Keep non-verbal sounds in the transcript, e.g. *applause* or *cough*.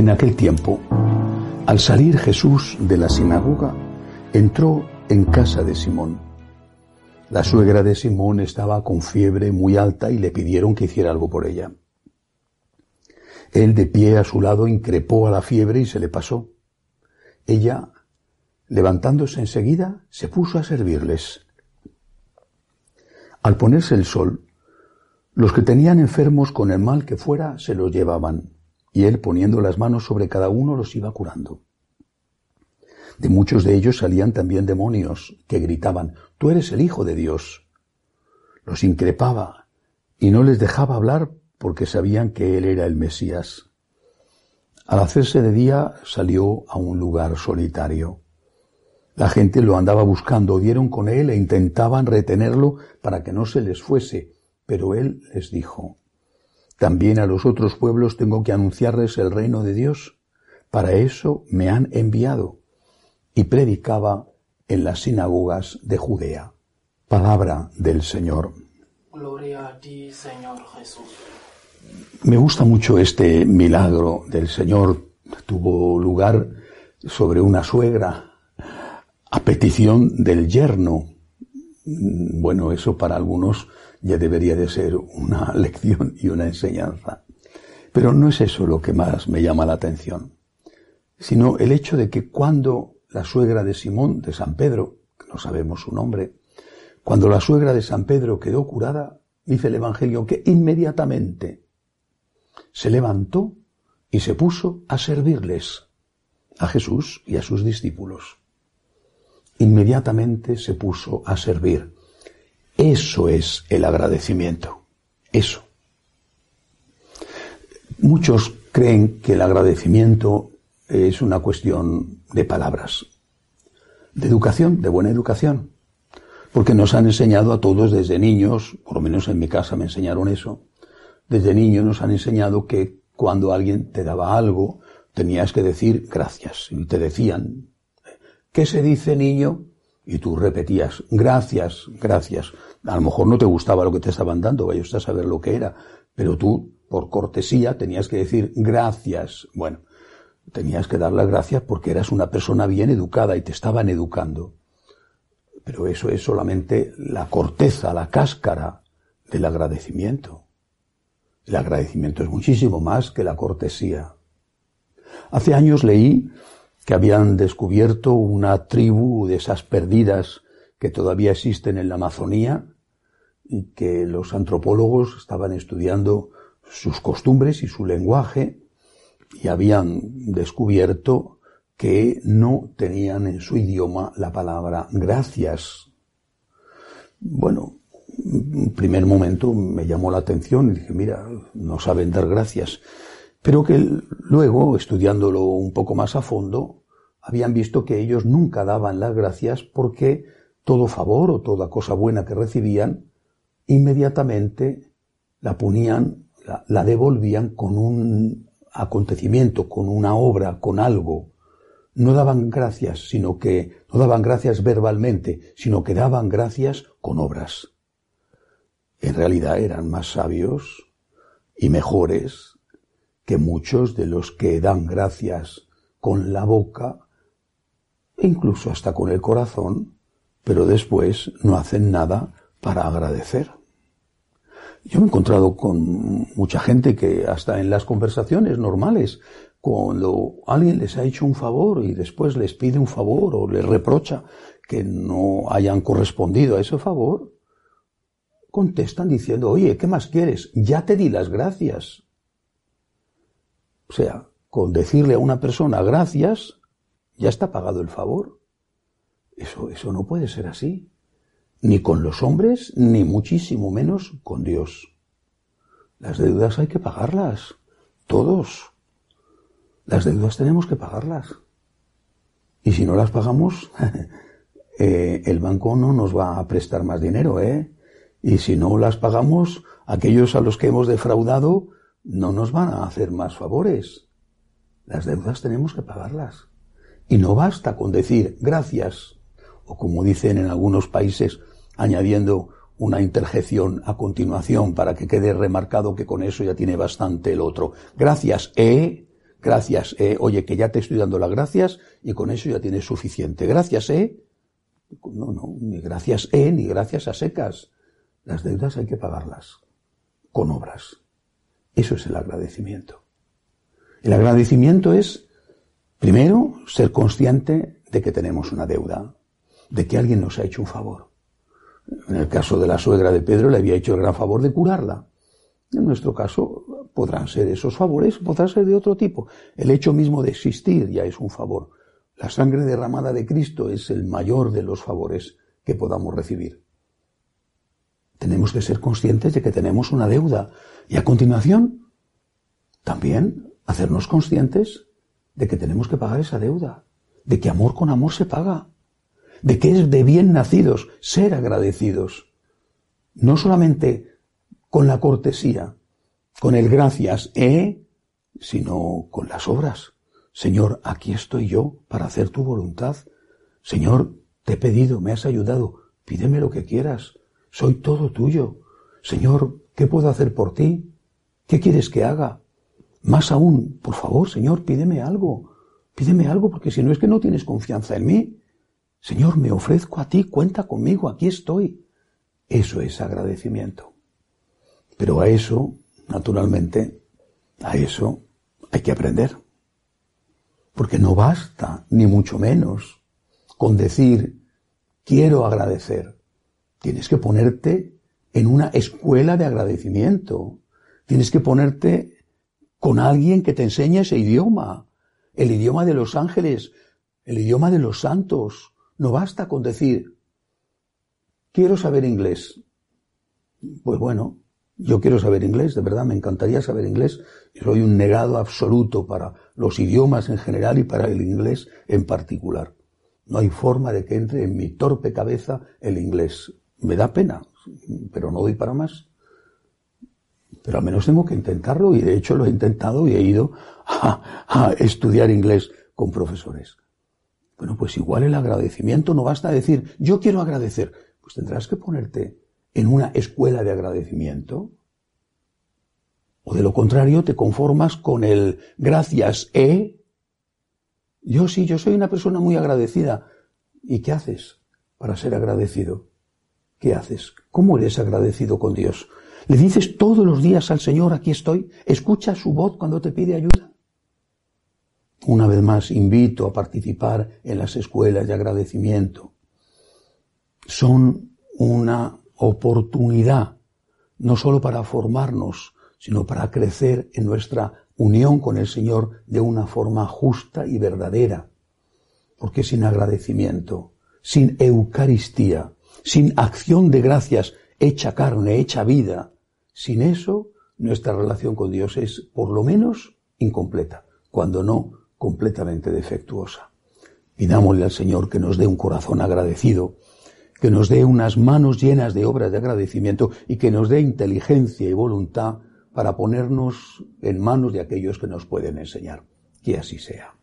En aquel tiempo, al salir Jesús de la sinagoga, entró en casa de Simón. La suegra de Simón estaba con fiebre muy alta y le pidieron que hiciera algo por ella. Él de pie a su lado increpó a la fiebre y se le pasó. Ella, levantándose enseguida, se puso a servirles. Al ponerse el sol, los que tenían enfermos con el mal que fuera se los llevaban, y él poniendo las manos sobre cada uno los iba curando. De muchos de ellos salían también demonios que gritaban, Tú eres el Hijo de Dios. Los increpaba y no les dejaba hablar porque sabían que él era el Mesías. Al hacerse de día salió a un lugar solitario. La gente lo andaba buscando, dieron con él e intentaban retenerlo para que no se les fuese, pero él les dijo, también a los otros pueblos tengo que anunciarles el reino de Dios. Para eso me han enviado. Y predicaba en las sinagogas de Judea. Palabra del Señor. Gloria a ti, Señor Jesús. Me gusta mucho este milagro del Señor. Tuvo lugar sobre una suegra a petición del yerno. Bueno, eso para algunos ya debería de ser una *laughs* lección y una enseñanza. Pero no es eso lo que más me llama la atención, sino el hecho de que cuando la suegra de Simón de San Pedro, que no sabemos su nombre, cuando la suegra de San Pedro quedó curada, dice el Evangelio que inmediatamente se levantó y se puso a servirles a Jesús y a sus discípulos. Inmediatamente se puso a servir. Eso es el agradecimiento. Eso. Muchos creen que el agradecimiento es una cuestión de palabras, de educación, de buena educación, porque nos han enseñado a todos desde niños, por lo menos en mi casa me enseñaron eso, desde niños nos han enseñado que cuando alguien te daba algo, tenías que decir gracias. Y te decían, ¿qué se dice niño? Y tú repetías, gracias, gracias. A lo mejor no te gustaba lo que te estaban dando, vaya usted a saber lo que era, pero tú, por cortesía, tenías que decir gracias. Bueno, tenías que dar las gracias porque eras una persona bien educada y te estaban educando. Pero eso es solamente la corteza, la cáscara del agradecimiento. El agradecimiento es muchísimo más que la cortesía. Hace años leí que habían descubierto una tribu de esas perdidas que todavía existen en la Amazonía y que los antropólogos estaban estudiando sus costumbres y su lenguaje y habían descubierto que no tenían en su idioma la palabra gracias. Bueno, en primer momento me llamó la atención y dije, mira, no saben dar gracias. Pero que luego, estudiándolo un poco más a fondo, habían visto que ellos nunca daban las gracias porque todo favor o toda cosa buena que recibían, inmediatamente la ponían, la, la devolvían con un acontecimiento, con una obra, con algo. No daban gracias, sino que no daban gracias verbalmente, sino que daban gracias con obras. En realidad eran más sabios y mejores que muchos de los que dan gracias con la boca, incluso hasta con el corazón, pero después no hacen nada para agradecer. Yo me he encontrado con mucha gente que hasta en las conversaciones normales, cuando alguien les ha hecho un favor y después les pide un favor o les reprocha que no hayan correspondido a ese favor, contestan diciendo, oye, ¿qué más quieres? Ya te di las gracias. O sea, con decirle a una persona gracias, ya está pagado el favor. Eso, eso no puede ser así. Ni con los hombres, ni muchísimo menos con Dios. Las deudas hay que pagarlas. Todos. Las deudas tenemos que pagarlas. Y si no las pagamos, *laughs* eh, el banco no nos va a prestar más dinero, ¿eh? Y si no las pagamos, aquellos a los que hemos defraudado no nos van a hacer más favores. Las deudas tenemos que pagarlas. Y no basta con decir gracias, o como dicen en algunos países, añadiendo una interjección a continuación para que quede remarcado que con eso ya tiene bastante el otro. Gracias, ¿eh? Gracias, eh, oye, que ya te estoy dando las gracias y con eso ya tienes suficiente. Gracias, eh. No, no, ni gracias, eh, ni gracias a secas. Las deudas hay que pagarlas con obras. Eso es el agradecimiento. El agradecimiento es, primero, ser consciente de que tenemos una deuda, de que alguien nos ha hecho un favor. En el caso de la suegra de Pedro le había hecho el gran favor de curarla. En nuestro caso podrán ser esos favores, podrán ser de otro tipo. El hecho mismo de existir ya es un favor. La sangre derramada de Cristo es el mayor de los favores que podamos recibir. Tenemos que ser conscientes de que tenemos una deuda y a continuación también hacernos conscientes de que tenemos que pagar esa deuda, de que amor con amor se paga, de que es de bien nacidos ser agradecidos, no solamente con la cortesía, con el gracias, ¿eh? sino con las obras. Señor, aquí estoy yo para hacer tu voluntad. Señor, te he pedido, me has ayudado, pídeme lo que quieras, soy todo tuyo. Señor, ¿qué puedo hacer por ti? ¿Qué quieres que haga? Más aún, por favor, Señor, pídeme algo. Pídeme algo porque si no es que no tienes confianza en mí. Señor, me ofrezco a ti, cuenta conmigo, aquí estoy. Eso es agradecimiento. Pero a eso, naturalmente, a eso hay que aprender. Porque no basta, ni mucho menos, con decir, quiero agradecer. Tienes que ponerte en una escuela de agradecimiento. Tienes que ponerte con alguien que te enseñe ese idioma, el idioma de los ángeles, el idioma de los santos, no basta con decir, quiero saber inglés. Pues bueno, yo quiero saber inglés, de verdad, me encantaría saber inglés. Soy un negado absoluto para los idiomas en general y para el inglés en particular. No hay forma de que entre en mi torpe cabeza el inglés. Me da pena, pero no doy para más. Pero al menos tengo que intentarlo y de hecho lo he intentado y he ido a, estudiar inglés con profesores. Bueno, pues igual el agradecimiento no basta decir, yo quiero agradecer. Pues tendrás que ponerte en una escuela de agradecimiento. O de lo contrario, te conformas con el gracias, ¿eh? Yo sí, yo soy una persona muy agradecida. ¿Y qué haces para ser agradecido? ¿Qué haces? ¿Cómo eres agradecido con Dios? ¿Le dices todos los días al Señor, aquí estoy? ¿Escucha su voz cuando te pide ayuda? Una vez más, invito a participar en las escuelas de agradecimiento. Son una oportunidad, no solo para formarnos, sino para crecer en nuestra unión con el Señor de una forma justa y verdadera. Porque sin agradecimiento, sin Eucaristía, sin acción de gracias hecha carne, hecha vida, sin eso, nuestra relación con Dios es por lo menos incompleta, cuando no completamente defectuosa. Pidámosle al Señor que nos dé un corazón agradecido, que nos dé unas manos llenas de obras de agradecimiento y que nos dé inteligencia y voluntad para ponernos en manos de aquellos que nos pueden enseñar. Que así sea.